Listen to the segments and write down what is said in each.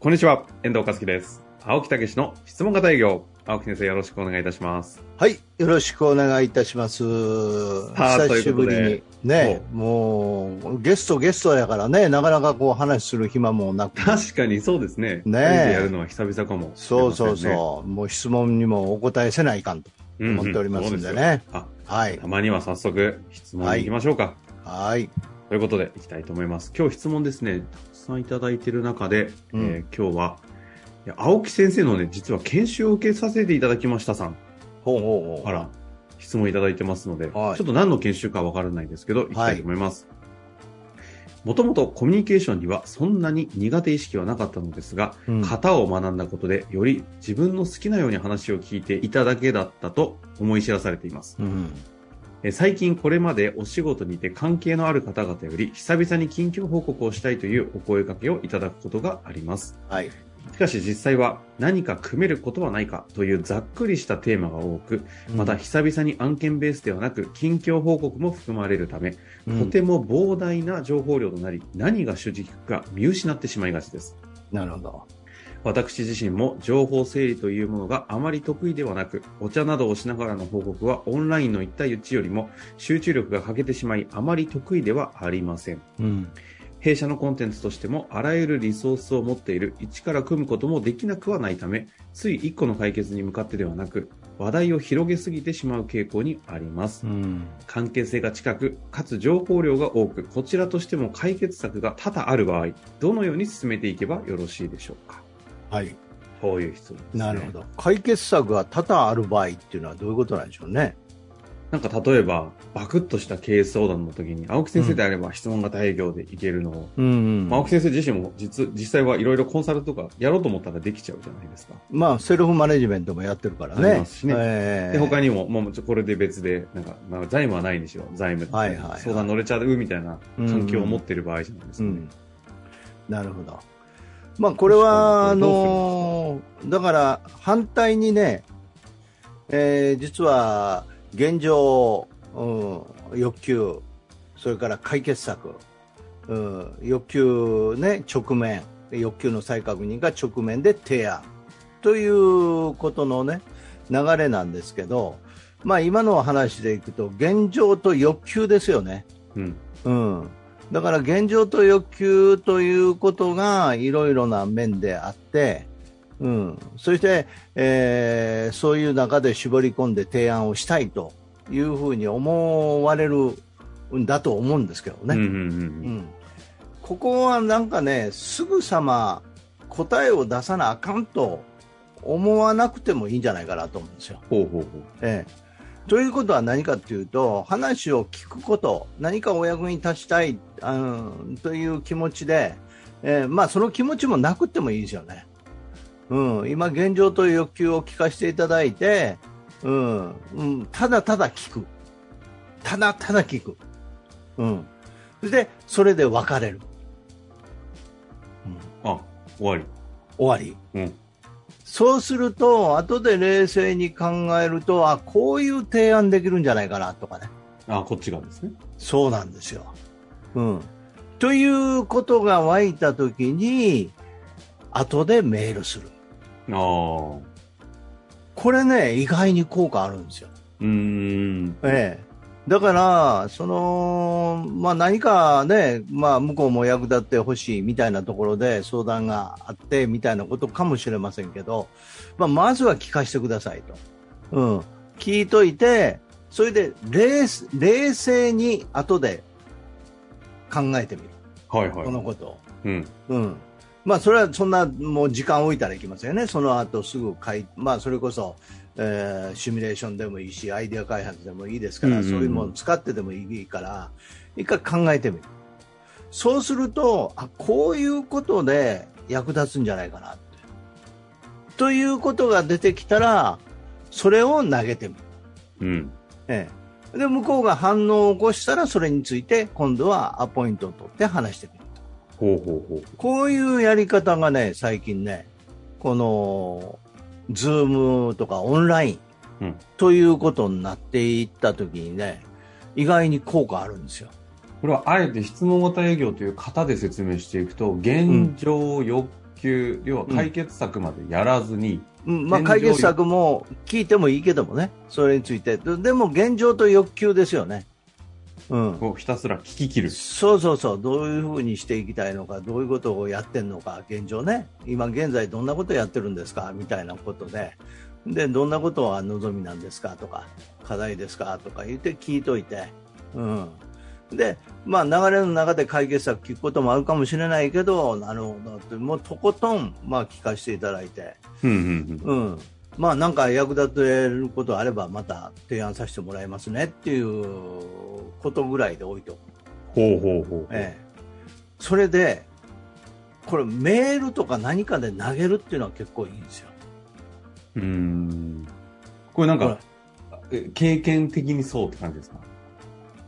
こんにちは、遠藤和樹です。青木武の質問型営業。青木先生、よろしくお願いいたします。はい、よろしくお願いいたします。あ久しぶりに。ね、もう、ゲストゲストやからね、なかなかこう話する暇もなく。確かにそうですね。ねやるのは久々かもしれそうそうそう。もう質問にもお答えせないかんとうんうん思っておりますんでそうね。すよはいあ、。たまには早速質問に行きましょうか。はい。ということで、行きたいと思います。今日質問ですね、たくさんいただいている中で、うんえー今日は、青木先生のね、実は研修を受けさせていただきましたさんほうほうほう。から質問いただいてますので、はいちょっと何の研修かわからないですけど、行きたいと思います。もともとコミュニケーションにはそんなに苦手意識はなかったのですが、うん型を学んだことでより自分の好きなように話を聞いていただけだったと思い知らされています。うん。え最近これまでお仕事にて関係のある方々より久々に近況報告をしたいというお声掛けをいただくことがあります。はい。しかし実際は何か組めることはないかというざっくりしたテーマが多く、また久々に案件ベースではなく近況報告も含まれるため、うん、とても膨大な情報量となり何が主軸か見失ってしまいがちです。なるほど。私自身も情報整理というものがあまり得意ではなく、お茶などをしながらの報告はオンラインの1対1よりも集中力が欠けてしまいあまり得意ではありません。うん。弊社のコンテンツとしてもあらゆるリソースを持っている一から組むこともできなくはないため、つい1個の解決に向かってではなく、話題を広げすぎてしまう傾向にあります。うん。関係性が近く、かつ情報量が多く、こちらとしても解決策が多々ある場合、どのように進めていけばよろしいでしょうかはい。こういう質問ね。なるほど。解決策が多々ある場合っていうのはどういうことなんでしょうね？なんか例えば、バクッとしたケース相談の時に、青木先生であれば質問型営業でいけるのを、うん、うんまあ青木先生自身も実実際はいろいろコンサルとかやろうと思ったらできちゃうじゃないですか。まあ、セルフマネジメントもやってるからね。ますしねええで、他にも、もうちょこれで別で、なんか、まあ、財務はないにしろ、財務、はいはいはい相談乗れちゃうみたいな環境を持ってる場合じゃないですかね。うん、なるほど。まあ、これは、あのだから、反対にね、えー実は、現状、うん、欲求、それから解決策、うん、欲求ね、直面、欲求の再確認が直面で提案ということのね、流れなんですけど、まあ今の話でいくと、現状と欲求ですよね。うん。うん、だから現状と欲求ということがいろいろな面であって、うん、そして、えーそういう中で絞り込んで提案をしたいというふうに思われるんだと思うんですけどね、うんここはなんかねすぐさま答えを出さなあかんと思わなくてもいいんじゃないかなと思うんですよ。ほうほうほう。ええ、ということは何かというと話を聞くこと何かお役に立ちたい、うん、という気持ちで、ええまあ、その気持ちもなくてもいいですよね、うん、今現状という欲求を聞かせていただいて、うんうん、ただただ聞く。ただただ聞く、うん、そしてそれで別れる、うん、あ、終わり。終わり。うん。そうすると、後で冷静に考えると、あ、こういう提案できるんじゃないかなとかね。あ、こっち側ですね。そうなんですよ。うん。ということが湧いたときに、後でメールする。ああ。うこれね、意外に効果あるんですよ。ーん。ええ。だから、その、まあ何かね、まあ向こうも役立ってほしいみたいなところで相談があってみたいなことかもしれませんけど、まあまずは聞かせてくださいと。うん。聞いといて、それで冷冷静に後で考えてみる。はいはい。このことを。うん。うん。まあそれはそんなもう時間を置いたらいきますよね。その後すぐ書いまあそれこそ、えーシミュレーションでもいいし、アイデア開発でもいいですから、うんうんうんそういうものを使ってでもいいから、一回考えてみる。そうすると、あ、こういうことで役立つんじゃないかなって。ということが出てきたら、それを投げてみる。うん。ええ、で向こうが反応を起こしたらそれについて今度はアポイントを取って話してみるほうほうほう。こういうやり方がね最近ねこのズームとかオンラインうんということになっていった時にね意外に効果あるんですよ。これはあえて質問型営業という型で説明していくと、現状、欲求、要は解決策までやらずに、うんまあ、解決策も聞いてもいいけどもね、それについて。ででも現状と欲求ですよね。うん。こうひたすら聞き切る。そうそうそう、どういうふうにしていきたいのか、どういうことをやってるのか、現状ね、今現在どんなことやってるんですかみたいなことで、で、どんなことは望みなんですかとか、課題ですかとか言って聞いといて、うん。で、まあ流れの中で解決策聞くこともあるかもしれないけど、なるほどって、もうとことん、まあ聞かせていただいて、うんうんうん。うん。まあなんか役立てることあればまた提案させてもらいますねっていうことぐらいで置いとく。ほうほうほう。ええ、それで、これメールとか何かで投げるっていうのは結構いいんですよ。うーん。これなんか、え経験的にそうって感じですか？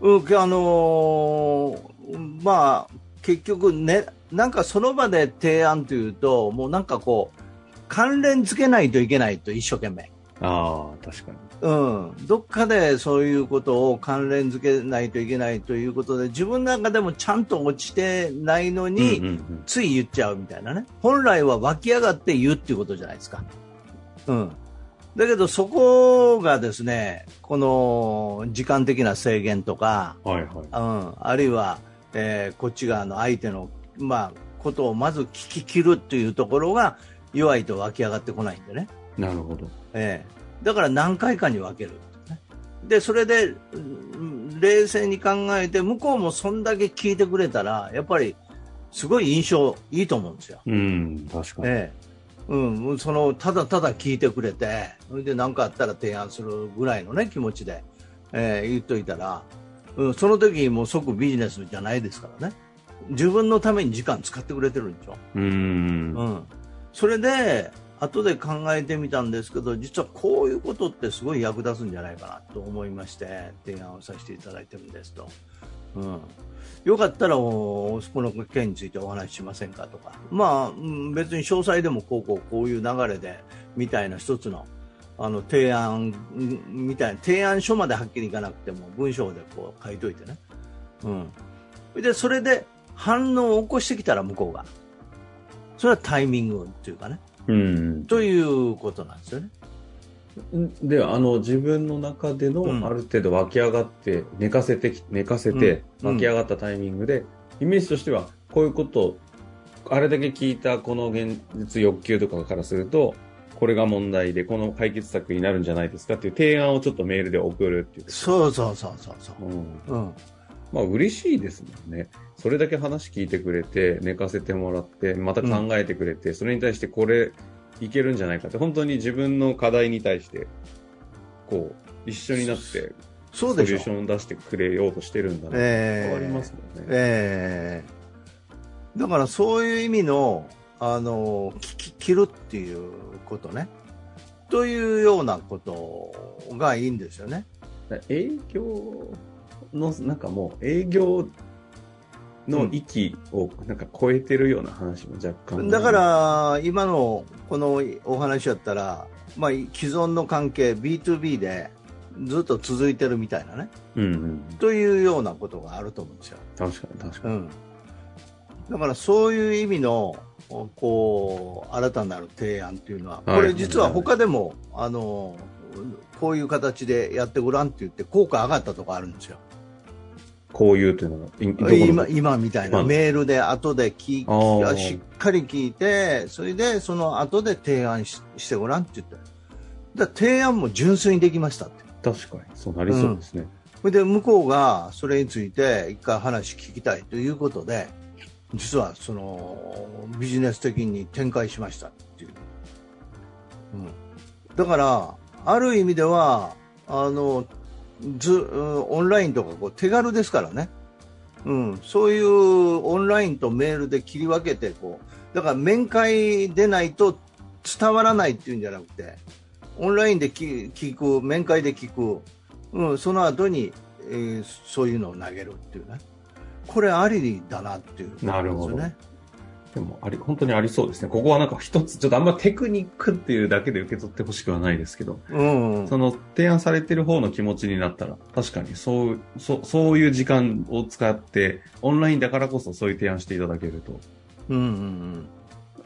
うん、あのーまあ、結局ね、なんかその場で提案というと、もうなんかこう、関連付けないといけないと一生懸命。ああ、確かに。うん、どっかでそういうことを関連付けないといけないということで自分の中でもちゃんと落ちてないのに、うんうんうん。つい言っちゃうみたいなね。本来は湧き上がって言うっていうことじゃないですか、うん、だけどそこがですねこの時間的な制限とか、はいはい。うん、あるいは、えーこっち側の相手の、まあ、ことをまず聞き切るっていうところが弱いと湧き上がってこないんでね。なるほど。ええ、だから何回かに分ける、ね、でそれでうん冷静に考えて向こうもそんだけ聞いてくれたらやっぱりすごい印象いいと思うんですよ、うん、確かに。ええうん、そのただただ聞いてくれてそれで何かあったら提案するぐらいの、ね、気持ちで、ええ言っといたら、うん、その時もう即ビジネスじゃないですからね自分のために時間使ってくれてるんでしょ。うーん。うん、それで後で考えてみたんですけど実はこういうことってすごい役立つんじゃないかなと思いまして提案をさせていただいてるんですと、うん、よかったらおこの件についてお話ししませんかとか、まあ、別に詳細でもこうこうこういう流れでみたいな一つのあの提案みたいな提案書まではっきりいかなくても文章でこう書いといてね、うん、でそれで反応を起こしてきたら向こうが。それはタイミングっていうかね。うん。ということなんですよね。で、あの、自分の中での、うんある程度湧き上がって、寝かせてき、寝かせて、うん湧き上がったタイミングで、イメージとしては、こういうこと、あれだけ聞いたこの現実欲求とかからすると、これが問題で、この解決策になるんじゃないですかっていう提案をちょっとメールで送るっていう。そうそうそうそうそう。うん。うん。まあ嬉しいですもんね。それだけ話聞いてくれて、寝かせてもらって、また考えてくれて、それに対してこれいけるんじゃないかって、本当に自分の課題に対して、こう、一緒になって、そうでしょソリューションを出してくれようとしてるんだな。ええ変わりますもんね。ええだからそういう意味の、あの、聞き切るっていうことね。というようなことがいいんですよね。営業の、なんかもう、営業の域をなんか超えてるような話も若干。だか、ら、今のこのお話だったら、まあ、既存の関係、B2B でずっと続いてるみたいなね。うんうん。というようなことがあると思うんですよ。確かに確かに。うん、だからそういう意味のこう新たなる提案っていうのは、はいこれ実は他でもあのこういう形でやってごらんって言って効果上がったとこあるんですよ。こういうというのは、今今みたいな。まあメールで後で聞しっかり聞いてそれでその後で提案ししてごらんって言ってだから提案も純粋にできましたって。確かに、そうなりそうですね。それで向こうがそれについて一回話聞きたいということで実はそのビジネス的に展開しましたっていう、うん、だからある意味ではあのずオンラインとかこう手軽ですからね、うん、そういうオンラインとメールで切り分けてこうだから面会でないと伝わらないっていうんじゃなくてオンラインで聞く面会で聞く。うん、その後に、えーそういうのを投げるっていうね、これありだなっていうことなるほど。でも、あり、本当にありそうですね。ここはなんか一つ、ちょっとあんまテクニックっていうだけで受け取ってほしくはないですけど、うん、その提案されてる方の気持ちになったら、確かにそう、そう、そういう時間を使って、オンラインだからこそそういう提案していただけると、うん、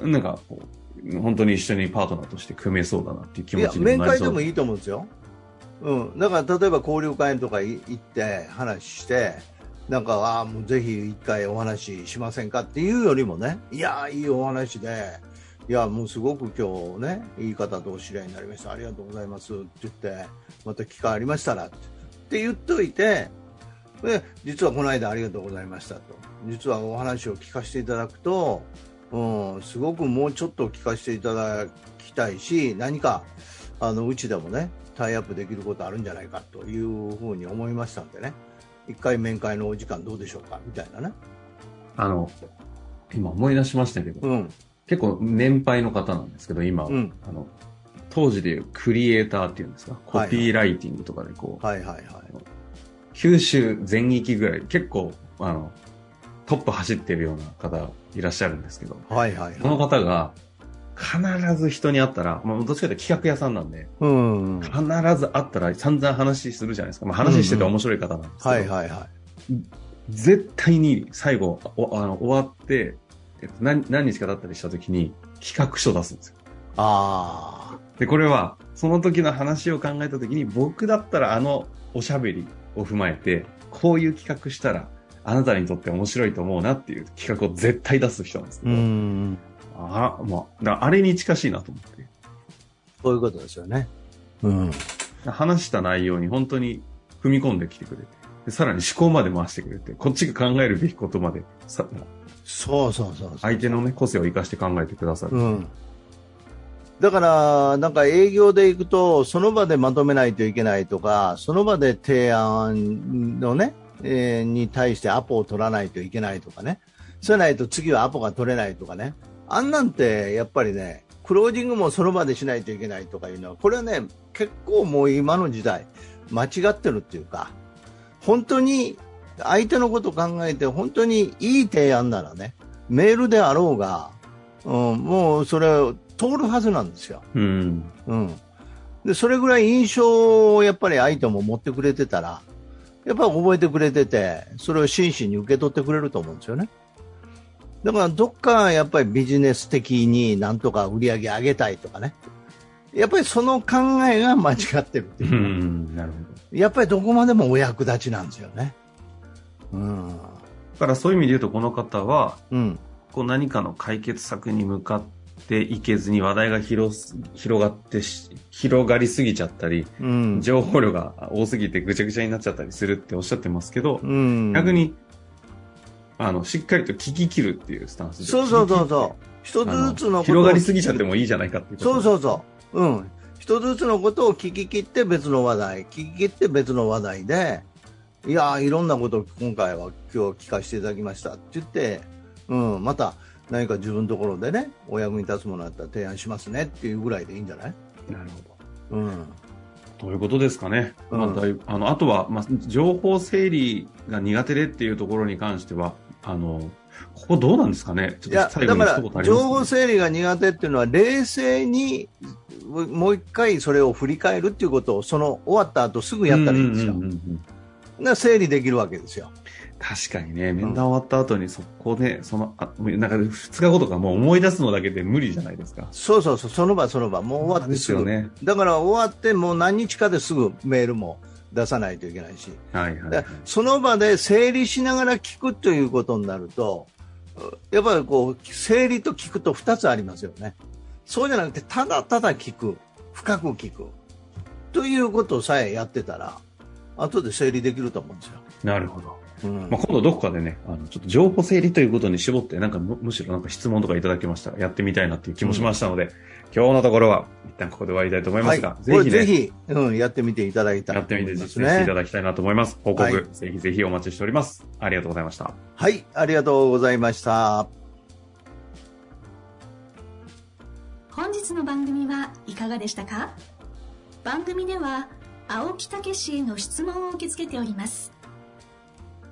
うん、なんかこう、本当に一緒にパートナーとして組めそうだなっていう気持ちにも面会なりそう。でもいいと思うんですよ、うん、だから例えば交流会とかい行って話してなんかああもうぜひ一回お話ししませんかっていうよりもね。いやいいお話で。いやもうすごく今日ねいい方とお知り合いになりました。ありがとうございます。って言ってまた機会ありましたらってって言っといてで実はこの間ありがとうございましたと。実はお話を聞かせていただくと、うん、すごくもうちょっと聞かせていただきたいし何かあのうちでもねタイアップできることあるんじゃないかというふうに思いましたんでね。一回面会のお時間どうでしょうか？みたいなね、あの、今思い出しましたけど、うん。結構年配の方なんですけど、今、うん、あの、当時でいうクリエイターっていうんですか、コはい。ピーライティングとかでこう、はいはいはい。九州全域ぐらい、結構、あの、トップ走ってるような方いらっしゃるんですけど、はいはいそのはい方が、必ず人に会ったら、まあ、どっちかというと企画屋さんなんで、うん。必ず会ったら散々話するじゃないですか。まあ、話してて面白い方なんですけど、はいはいはい。絶対に最後、おあの終わって、えっと、何何日か経ったりした時に企画書出すんですよ。あで、これは、その時の話を考えた時に、僕だったらあのおしゃべりを踏まえて、こういう企画したら、あなたにとって面白いと思うなっていう企画を絶対出す人なんですけど、んあまあ、だあれに近しいなと思って。そういうことですよね。うん。話した内容に本当に踏み込んできてくれて、でさらに思考まで回してくれて、こっちが考えるべきことまでさ、そうそうそうそう。相手のね、個性を生かして考えてくださる。うん、だから、なんか営業で行くと、その場でまとめないといけないとか、その場で提案のね、えーに対してアポを取らないといけないとかね、そうないと次はアポが取れないとかね、あんなんてやっぱりね、クロージングもその場でしないといけないとかいうのは、これはね、結構もう今の時代、間違ってるっていうか、本当に相手のことを考えて、本当にいい提案ならね、メールであろうが、うん、もうそれ通るはずなんですよ。うん。うん。で、それぐらい印象をやっぱり相手も持ってくれてたら、やっぱり覚えてくれてて、それを真摯に受け取ってくれると思うんですよね。だからどっかやっぱりビジネス的になんとか売り上げ上げたいとかね。やっぱりその考えが間違ってるっていううかん、なるほど。やっぱりどこまでもお役立ちなんですよね。うん。だからそういう意味で言うと、この方は、うん。こう何かの解決策に向かっていけずに話題が広す広がってし、広がりすぎちゃったり、うん。情報量が多すぎてぐちゃぐちゃになっちゃったりするっておっしゃってますけど、うん。逆に、あの、しっかりと聞き切るっていうスタンスで。そうそうそうう。そう。一つずつのこ広がりすぎちゃってもいいじゃないかっていうことそうそうそう。うん。一つずつのことを聞き切って別の話題、聞き切って別の話題で、いやーいろんなことを今回は今日聞かせていただきましたって言って、うん、また何か自分のところでね、お役に立つものあったら提案しますねっていうぐらいでいいんじゃない？なるほど。うん。ということですかね。うんまああの、あとは、まあ、情報整理が苦手でっていうところに関しては、あの、ここどうなんですかね？ちょっいや、だから、情報整理が苦手っていうのは、冷静にもう一回それを振り返るっていうことを、その終わった後すぐやったらいいんですよ。うううんうんだから整理できるわけですよ。確かにね、面談終わった後にそこで、その、あなんか2日後とかもう思い出すのだけで無理じゃないですか。そうそうそう、その場その場、もう終わってすぐ。ですよね。だから終わってもう何日かですぐメールも出さないといけないし、はいはい、はい。その場で整理しながら聞くということになると、やっぱりこう、整理と聞くと2つありますよね。そうじゃなくて、ただただ聞く、深く聞く、ということさえやってたら、後で整理できると思うんですよ。なるほど。うんまあ、今度どこかでね、あの、ちょっと情報整理ということに絞って、なんかむむしろなんか質問とかいただけましたらやってみたいなっていう気もしましたので、今日のところは一旦ここで終わりたいと思いますが、はい、ぜひね、ぜひ、うん、やってみていただいたらやってみて実践していただきたいなと思います。報告、はいぜひぜひお待ちしております。ありがとうございました。はい、ありがとうございました。本日の番組はいかがでしたか？番組では青木武氏への質問を受け付けております